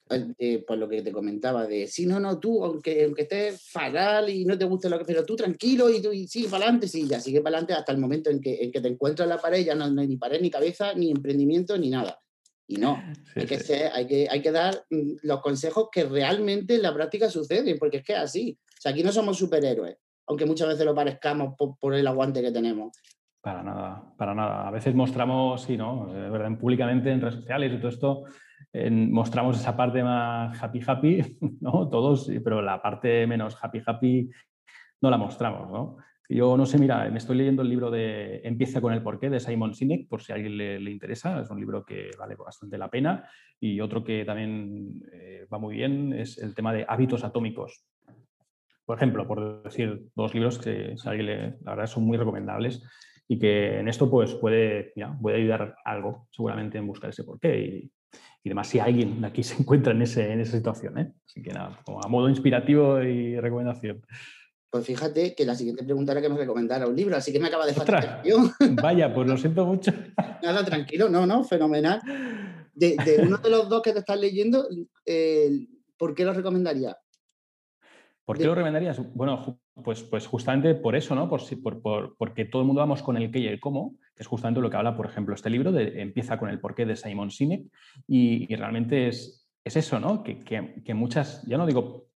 eh, por lo que te comentaba, de si no, no, tú, aunque, aunque estés fatal y no te guste lo que, pero tú tranquilo y tú y sigue para adelante, sí, ya sigue para adelante hasta el momento en que, en que te encuentras en la pared, ya no hay ni pared, ni cabeza, ni emprendimiento, ni nada. Y no, sí, hay, que ser, hay, que, hay que dar mm, los consejos que realmente en la práctica suceden, porque es que es así. O sea, aquí no somos superhéroes, aunque muchas veces lo parezcamos por, por el aguante que tenemos. Para nada, para nada. A veces mostramos, sí, ¿no? ¿verdad? Públicamente en redes sociales y todo esto, en, mostramos esa parte más happy, happy, ¿no? Todos, pero la parte menos happy, happy no la mostramos, ¿no? Yo no sé, mira, me estoy leyendo el libro de Empieza con el porqué de Simon Sinek, por si a alguien le, interesa. Es un libro que vale bastante la pena. Y otro que también eh, va muy bien es el tema de hábitos atómicos. Por ejemplo, por decir dos libros que a alguien le, la verdad son muy recomendables y que en esto pues puede, puede ayudar algo seguramente en buscar ese porqué y, y demás si alguien aquí se encuentra en, ese, en esa situación. ¿eh? Así que nada, como a modo inspirativo y recomendación. Pues fíjate que la siguiente pregunta era que me recomendara un libro, así que me acaba de faltar. Vaya, pues lo siento mucho. Nada, tranquilo, no, no, fenomenal. De, uno de los dos que te estás leyendo, eh, ¿por qué lo recomendaría? ¿Por qué lo recomendarías? Bueno, pues, pues justamente por eso, ¿no? Por, por, porque todo el mundo vamos con el qué y el cómo, que es justamente lo que habla, por ejemplo, este libro, de, empieza con el porqué de Simon Sinek, y, realmente es, es, eso, ¿no? Que, que, que, muchas, ya no digo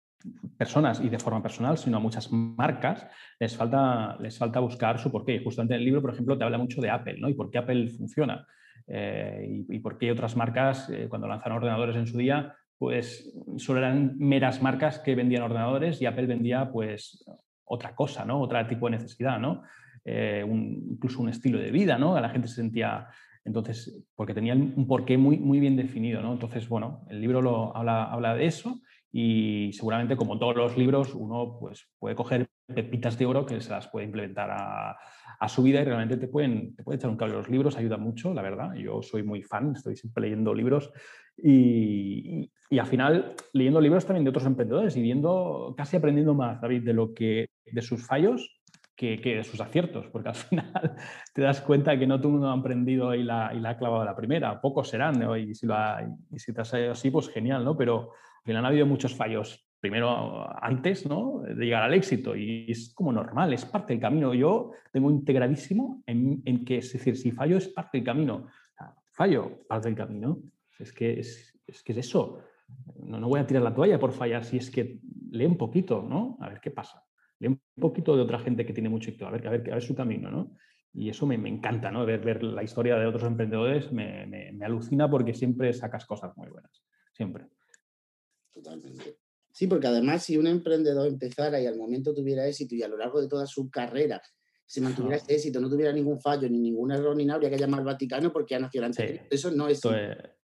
personas y de forma personal, sino a muchas marcas, les falta, les falta buscar su porqué. Justamente en el libro, por ejemplo, te habla mucho de Apple, ¿no? Y por qué Apple funciona. Eh, y, por qué otras marcas, eh, cuando lanzaron ordenadores en su día, pues solo eran meras marcas que vendían ordenadores y Apple vendía pues otra cosa, ¿no? Otro tipo de necesidad, ¿no? Eh, incluso un estilo de vida, ¿no? A la gente se sentía entonces, porque tenía un porqué muy, muy bien definido, ¿no? Entonces, bueno, el libro lo, habla, habla de eso y seguramente como todos los libros uno pues, puede coger pepitas de oro que se las puede implementar a, su vida y realmente te pueden, te puede echar un cable. Los libros ayudan mucho, la verdad. Yo soy muy fan, estoy siempre leyendo libros y, al final leyendo libros también de otros emprendedores y viendo, casi aprendiendo más, David, de lo que de sus fallos que, de sus aciertos, porque al final te das cuenta que no todo el mundo ha aprendido y la, y la ha clavado a la primera, pocos serán, y, si lo y si te has salido así, pues genial, ¿no? Pero al final ha habido muchos fallos. Primero, antes ¿no? de llegar al éxito, y es como normal, es parte del camino. Yo tengo integradísimo en, en que, es decir, si fallo es parte del camino. fallo, parte del camino. Es que es, es que es eso. No, no, voy a tirar la toalla por fallar si es que lee un poquito, ¿no? A ver qué pasa. Lee un poquito de otra gente que tiene mucho éxito, a ver, a ver, a ver su camino, ¿no? Y eso me, me encanta, ¿no? Ver, ver la historia de otros emprendedores me, me, me alucina porque siempre sacas cosas muy buenas. Siempre. Totalmente. Sí, porque además si un emprendedor empezara y al momento tuviera éxito y a lo largo de toda su carrera se mantuviera ese éxito, no tuviera ningún fallo, ni ningún error, ni nada, habría que llamar al Vaticano porque ha nacido antes. Eso no es... Esto,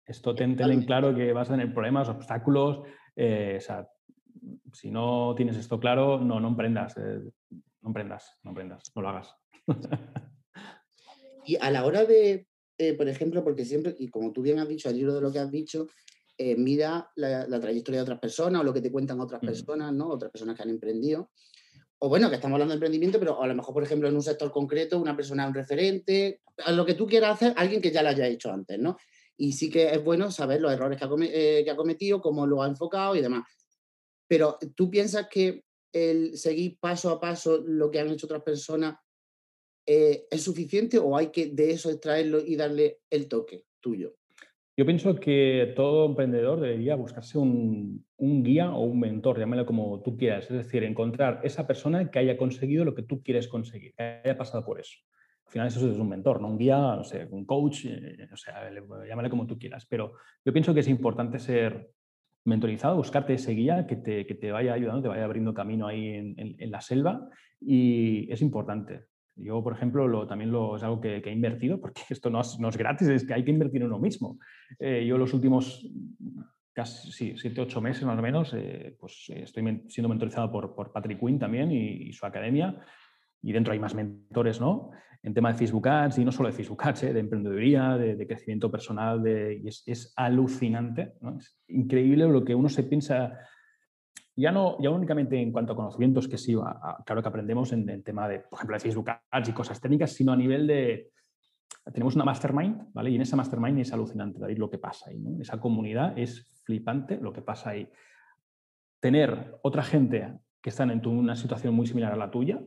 esto ten, en claro que vas a tener problemas, obstáculos. Eh, o sea, si no tienes esto claro, no, no emprendas. Eh, no emprendas, no emprendas, no lo hagas. y a la hora de, eh, por ejemplo, porque siempre, y como tú bien has dicho, al libro de lo que has dicho, eh, mira la, trayectoria de otras personas o lo que te cuentan otras personas, ¿no? Otras personas que han emprendido. O bueno, que estamos hablando de emprendimiento, pero a lo mejor, por ejemplo, en un sector concreto, una persona, un referente, a lo que tú quieras hacer, alguien que ya lo haya hecho antes, ¿no? Y sí que es bueno saber los errores que ha, eh, que ha cometido, cómo lo ha enfocado y demás. Pero tú piensas que el seguir paso a paso lo que han hecho otras personas eh, es suficiente o hay que de eso extraerlo y darle el toque tuyo? Yo pienso que todo emprendedor debería buscarse un, guía o un mentor, llámalo como tú quieras, es decir, encontrar esa persona que haya conseguido lo que tú quieres conseguir, que haya pasado por eso. Al final eso es un mentor, no un guía, no un coach, eh, o sea, llámale como tú quieras, pero yo pienso que es importante ser mentorizado, buscarte ese guía que te, que te vaya ayudando, te vaya abriendo camino ahí en, en la selva y es importante. Yo, por ejemplo, lo, también lo, es algo que, he invertido, porque esto no es, no es, gratis, es que hay que invertir en uno mismo. Eh, yo los últimos casi sí, siete, ocho meses más o menos, eh, pues eh, estoy siendo mentorizado por, por Patrick Quinn también y, su academia. Y dentro hay más mentores, ¿no? En tema de Facebook Ads y no solo de Facebook Ads, de emprendeduría, de, crecimiento personal, de, y es, es alucinante, ¿no? Es increíble lo que uno se piensa ya no ya únicamente en cuanto a conocimientos, que sí, claro que aprendemos en el tema de, por ejemplo, de Facebook Ads y cosas técnicas, sino a nivel de... Tenemos una mastermind, ¿vale? Y en esa mastermind es alucinante, David, lo que pasa ahí, ¿no? Esa comunidad es flipante lo que pasa ahí. Tener otra gente que están en una situación muy similar a la tuya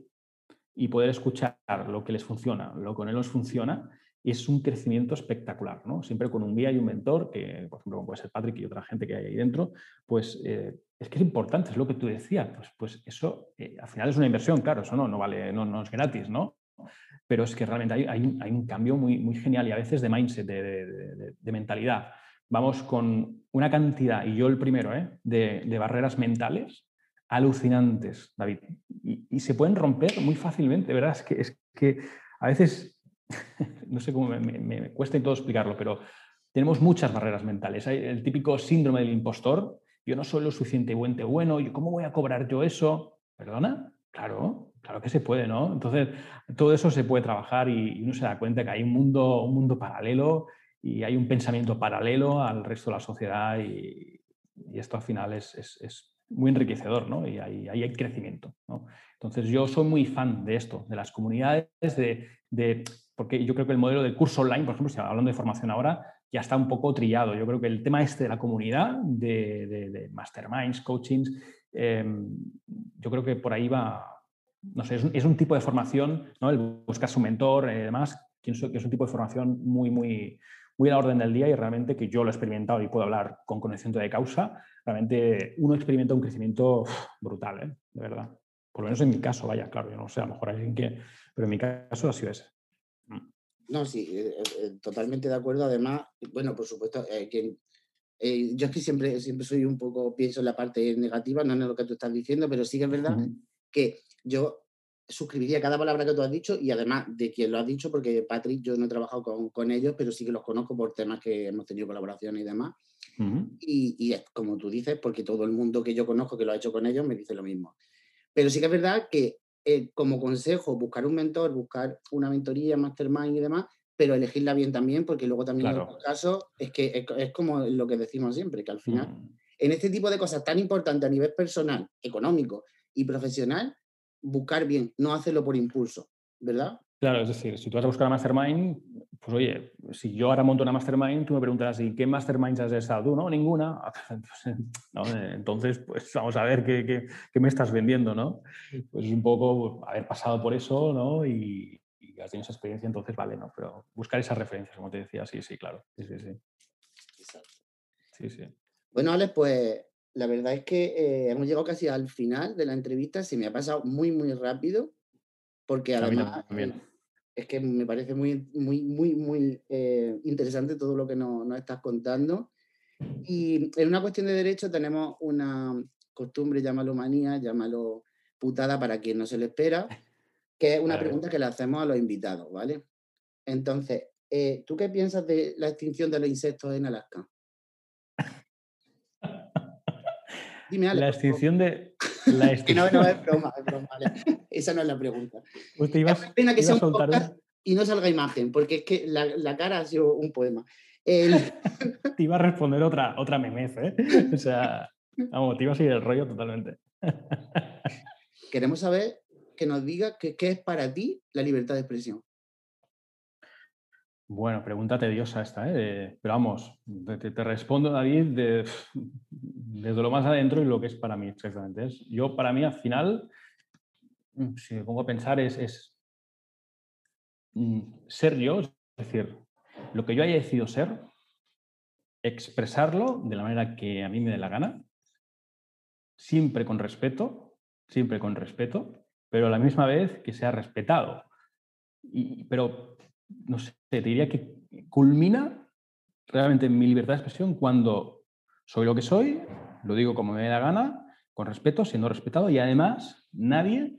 y poder escuchar lo que les funciona, lo que con ellos funciona, es un crecimiento espectacular, ¿no? Siempre con un guía y un mentor, que por ejemplo puede ser Patrick y otra gente que hay ahí dentro, pues eh, es que es importante, es lo que tú decías, pues, pues eso eh, al final es una inversión, claro, eso no, no vale, no, no es gratis, ¿no? Pero es que realmente hay, hay, un, cambio muy, muy genial y a veces de mindset, de, de, mentalidad. Vamos con una cantidad, y yo el primero, ¿eh? de, barreras mentales alucinantes, David, y, se pueden romper muy fácilmente, ¿verdad? Es que, es que a veces, no sé cómo me, me, cuesta y todo explicarlo, pero tenemos muchas barreras mentales. Hay el típico síndrome del impostor, yo no soy lo suficientemente bueno, ¿cómo voy a cobrar yo eso? ¿Perdona? Claro, claro que se puede, ¿no? Entonces, todo eso se puede trabajar y, uno se da cuenta que hay un mundo, un mundo paralelo y hay un pensamiento paralelo al resto de la sociedad y, esto al final es, es, muy enriquecedor, ¿no? Y ahí, hay crecimiento, ¿no? Entonces, yo soy muy fan de esto, de las comunidades, de, de, porque yo creo que el modelo de curso online, por ejemplo, si hablando de formación ahora, ya está un poco trillado. Yo creo que el tema este de la comunidad, de, de, masterminds, coachings, em, yo creo que por ahí va, no sé, es un, tipo de formación, ¿no? el buscar su mentor y demás, que es un tipo de formación muy, muy, muy a la orden del día y realmente que yo lo he experimentado y puedo hablar con conocimiento de causa, realmente uno experimenta un crecimiento brutal, ¿eh? de verdad. Por lo menos en mi caso, vaya, claro, yo no sé, a lo mejor hay alguien que, pero en mi caso ha sido ese. Mm. No, sí, eh, eh, totalmente de acuerdo. Además, bueno, por supuesto, que, yo es que siempre, siempre soy un poco, pienso en la parte negativa, no en lo que tú estás diciendo, pero sí que es verdad que yo suscribiría cada palabra que tú has dicho y además de quien lo has dicho, porque Patrick, yo no he trabajado con, ellos, pero sí que los conozco por temas que hemos tenido colaboración y demás. y, y, es como tú dices, porque todo el mundo que yo conozco que lo ha hecho con ellos me dice lo mismo. Pero sí que es verdad que eh, como consejo, buscar un mentor, buscar una mentoría, mastermind y demás, pero elegirla bien también, porque luego también en otros casos es que es, como lo que decimos siempre, que al final, mm. en este tipo de cosas tan importantes a nivel personal, económico y profesional, buscar bien, no hacerlo por impulso, ¿verdad? Claro, es decir, si tú vas a buscar una mastermind, pues oye, si yo ahora monto una mastermind, tú me preguntarás, ¿y qué masterminds has estado tú? No, ninguna. Entonces, pues vamos a ver qué, me estás vendiendo, ¿no? Pues es un poco haber pasado por eso, ¿no? Y, y has tenido esa experiencia, entonces vale, ¿no? Pero buscar esas referencias, como te decía, sí, sí, claro. Sí, sí, sí. Exacto. Sí, sí. Bueno, Alex, pues la verdad es que eh, hemos llegado casi al final de la entrevista. Se me ha pasado muy, muy rápido, porque además eh, es que me parece muy, muy, muy, muy eh, interesante todo lo que nos, estás contando. Y en una cuestión de derecho tenemos una costumbre, llámalo manía, llámalo putada para quien no se le espera, que es una pregunta que le hacemos a los invitados, ¿vale? Entonces, ¿tú qué piensas de la extinción de los insectos en Alaska? La extinción de. La no, no, es broma, es broma. Esa no es la pregunta. Pues es pena que sea un podcast y no salga imagen, porque es que la, cara ha sido un poema. te iba a responder otra, otra memez, ¿eh? O sea, vamos, te iba a seguir el rollo totalmente. Queremos saber que nos diga qué es para ti la libertad de expresión. Bueno, pregunta tediosa esta, ¿eh? pero vamos, te, respondo, David, desde lo más adentro y lo que es para mí exactamente. Es, yo, para mí, al final, mm, si me pongo a pensar, es, mm, ser yo, es decir, lo que yo haya decidido ser, expresarlo de la manera que a mí me dé la gana, siempre con respeto, siempre con respeto, pero a la misma vez que sea respetado. Y, pero no sé, te diría que culmina realmente mi libertad de expresión cuando soy lo que soy, lo digo como me da gana, con respeto, siendo respetado y además nadie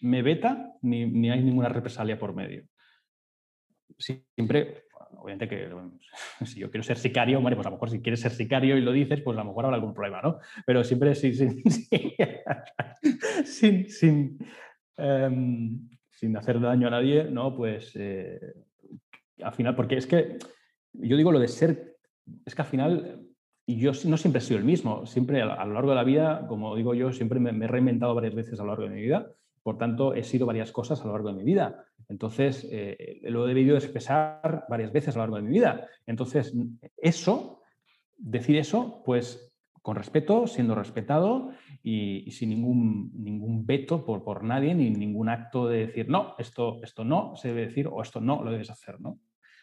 me veta ni, hay ninguna represalia por medio. Siempre, obviamente que si yo quiero ser sicario, pues a lo mejor si quieres ser sicario y lo dices, pues a lo mejor habrá algún problema, ¿no? Pero siempre sin, sin, sin, em, sin hacer daño a nadie, ¿no? Pues eh, al final, porque es que yo digo lo de ser, es que al final yo no siempre he sido el mismo, siempre a, lo largo de la vida, como digo yo, siempre me, he reinventado varias veces a lo largo de mi vida, por tanto he sido varias cosas a lo largo de mi vida. Entonces, eh, lo he debido expresar varias veces a lo largo de mi vida. Entonces, eso, decir eso, pues con respeto, siendo respetado y, sin ningún, ningún veto por, por, nadie, ni ningún acto de decir, no, esto, esto no se debe decir o esto no lo debes hacer. ¿no?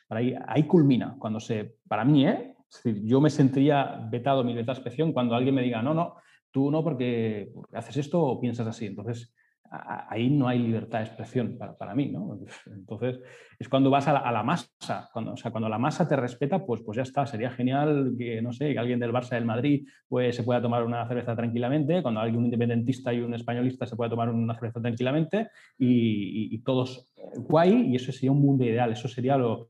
ahí, ahí culmina, cuando se, para mí, ¿eh? yo me sentiría vetado mi de expresión cuando alguien me diga, no, no, tú no porque, haces esto o piensas así. Entonces, ahí no hay libertad de expresión para, mí, ¿no? Entonces, es cuando vas a la, masa, cuando, o sea, cuando la masa te respeta, pues, pues ya está, sería genial que, no sé, que alguien del Barça del Madrid pues, se pueda tomar una cerveza tranquilamente, cuando alguien independentista y un españolista se pueda tomar una cerveza tranquilamente y, todos guay, y eso sería un mundo ideal, eso sería lo,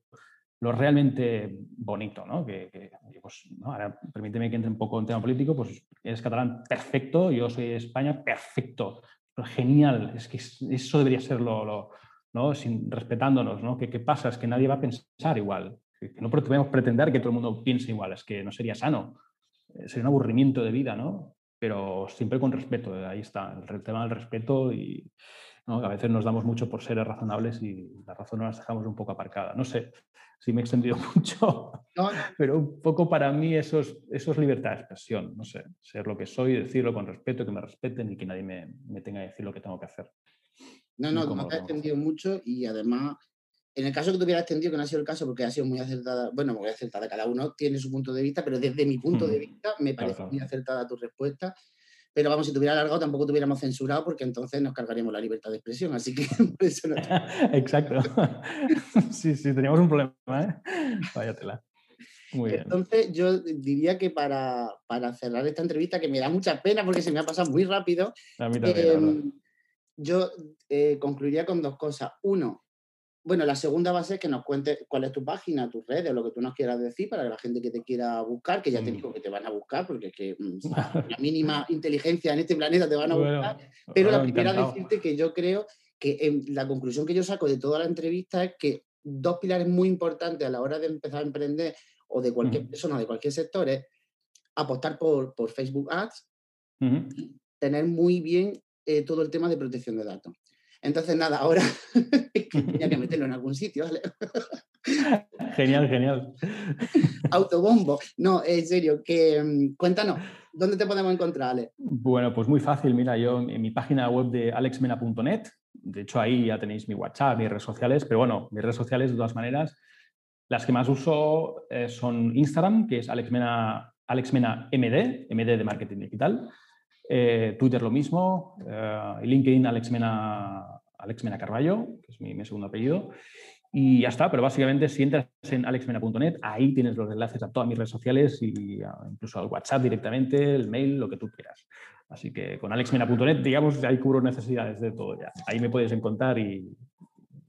realmente bonito, ¿no? Que, pues, ahora permíteme que entre un poco en tema político, pues eres catalán perfecto, yo soy de España perfecto, genial, es que eso debería ser lo, ¿no? Sin, respetándonos, ¿no? ¿Qué, pasa? Es que nadie va a pensar igual, que no podemos pretender que todo el mundo piense igual, es que no sería sano, eh, sería un aburrimiento de vida, ¿no? Pero siempre con respeto, ahí está, el tema del respeto y a veces nos damos mucho por seres razonables y la razón nos las dejamos un poco aparcada. No sé si me he extendido mucho, pero un poco para mí eso es, eso es libertad de expresión, no sé, ser lo que soy, decirlo con respeto, que me respeten y que nadie me, me tenga que decir lo que tengo que hacer. No, no, no te ha extendido mucho y además, en el caso que te hubiera extendido, que no ha sido el caso porque ha sido muy acertada, bueno, muy acertada, cada uno tiene su punto de vista, pero desde mi punto de vista me parece muy acertada tu respuesta pero vamos, si tuviera alargado tampoco tuviéramos censurado porque entonces nos cargaríamos la libertad de expresión, así que eso no... Exacto. sí, sí, teníamos un problema, ¿eh? Váyatela. Muy bien. Entonces, yo diría que para, para, cerrar esta entrevista, que me da mucha pena porque se me ha pasado muy rápido, A mí también, em, yo eh, concluiría con dos cosas. Uno, bueno, la segunda va a ser que nos cuentes cuál es tu página, tus redes, lo que tú nos quieras decir para la gente que te quiera buscar, que ya te mm. digo que te van a buscar, porque es que mm, la mínima inteligencia en este planeta te van a buscar. Pero la primera decirte que yo creo que la conclusión que yo saco de toda la entrevista es que dos pilares muy importantes a la hora de empezar a emprender o de cualquier persona persona, de cualquier sector, es apostar por, por Facebook Ads, y tener muy bien eh, todo el tema de protección de datos. Entonces, nada, ahora tenía que meterlo en algún sitio, ¿vale? Genial, genial. Autobombo. No, en serio, que mm, cuéntanos, ¿dónde te podemos encontrar, Ale? Bueno, pues muy fácil. Mira, yo en mi página web de alexmena.net, de hecho ahí ya tenéis mi WhatsApp, mis redes sociales, pero bueno, mis redes sociales de todas maneras, las que más uso eh, son Instagram, que es alexmena, alexmena MD, MD de marketing digital. Eh, Twitter lo mismo, eh, LinkedIn Alex Mena, Alex Mena Carballo, que es mi, segundo apellido. Y ya está, pero básicamente si entras en alexmena.net, ahí tienes los enlaces a todas mis redes sociales y incluso al WhatsApp directamente, el mail, lo que tú quieras. Así que con alexmena.net, digamos, ahí cubro necesidades de todo ya. Ahí me puedes encontrar y,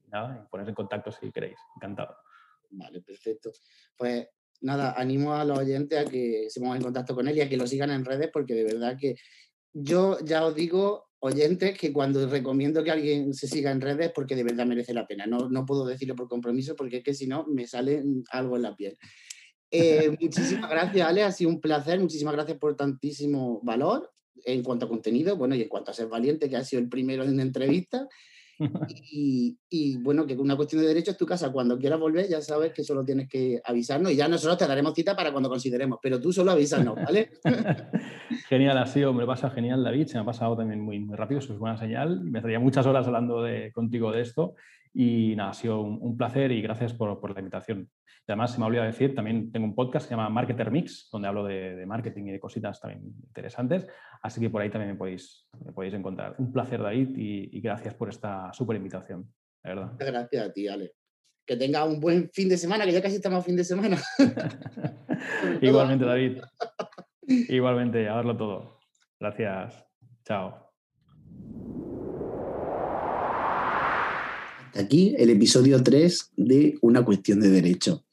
nada, y poner en contacto si queréis. Encantado. Vale, perfecto. Pues nada, animo a los oyentes a que se pongan en contacto con él y a que lo sigan en redes porque de verdad que yo ya os digo, oyentes, que cuando recomiendo que alguien se siga en redes porque de verdad merece la pena. No, no puedo decirlo por compromiso porque es que si no me sale algo en la piel. Eh, muchísimas gracias, Ale. Ha sido un placer. Muchísimas gracias por tantísimo valor en cuanto a contenido, bueno, y en cuanto a ser valiente, que ha sido el primero en entrevista. Y, bueno, que una cuestión de derecho es tu casa. Cuando quieras volver, ya sabes que solo tienes que avisarnos y ya nosotros te daremos cita para cuando consideremos, pero tú solo avísanos, ¿vale? genial, ha sido, me pasa genial, David. Se me ha pasado también muy, muy rápido, eso es buena señal. Me estaría muchas horas hablando de, contigo de esto y nada, ha sido un, placer y gracias por, por la invitación además, se me ha olvidado decir, también tengo un podcast que se llama Marketer Mix, donde hablo de, marketing y de cositas también interesantes. Así que por ahí también me podéis, me podéis encontrar. Un placer, David, y, gracias por esta súper invitación. De verdad. Gracias a ti, Ale. Que tenga un buen fin de semana, que ya casi estamos fin de semana. Igualmente, David. Igualmente, a verlo todo. Gracias. Chao. Aquí el episodio 3 de Una cuestión de derecho.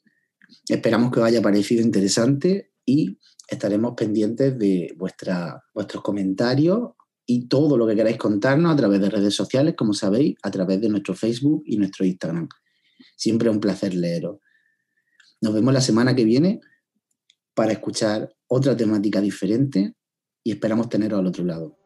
Esperamos que os haya parecido interesante y estaremos pendientes de vuestra, vuestros comentarios y todo lo que queráis contarnos a través de redes sociales, como sabéis, a través de nuestro Facebook y nuestro Instagram. Siempre un placer leeros. Nos vemos la semana que viene para escuchar otra temática diferente y esperamos teneros al otro lado.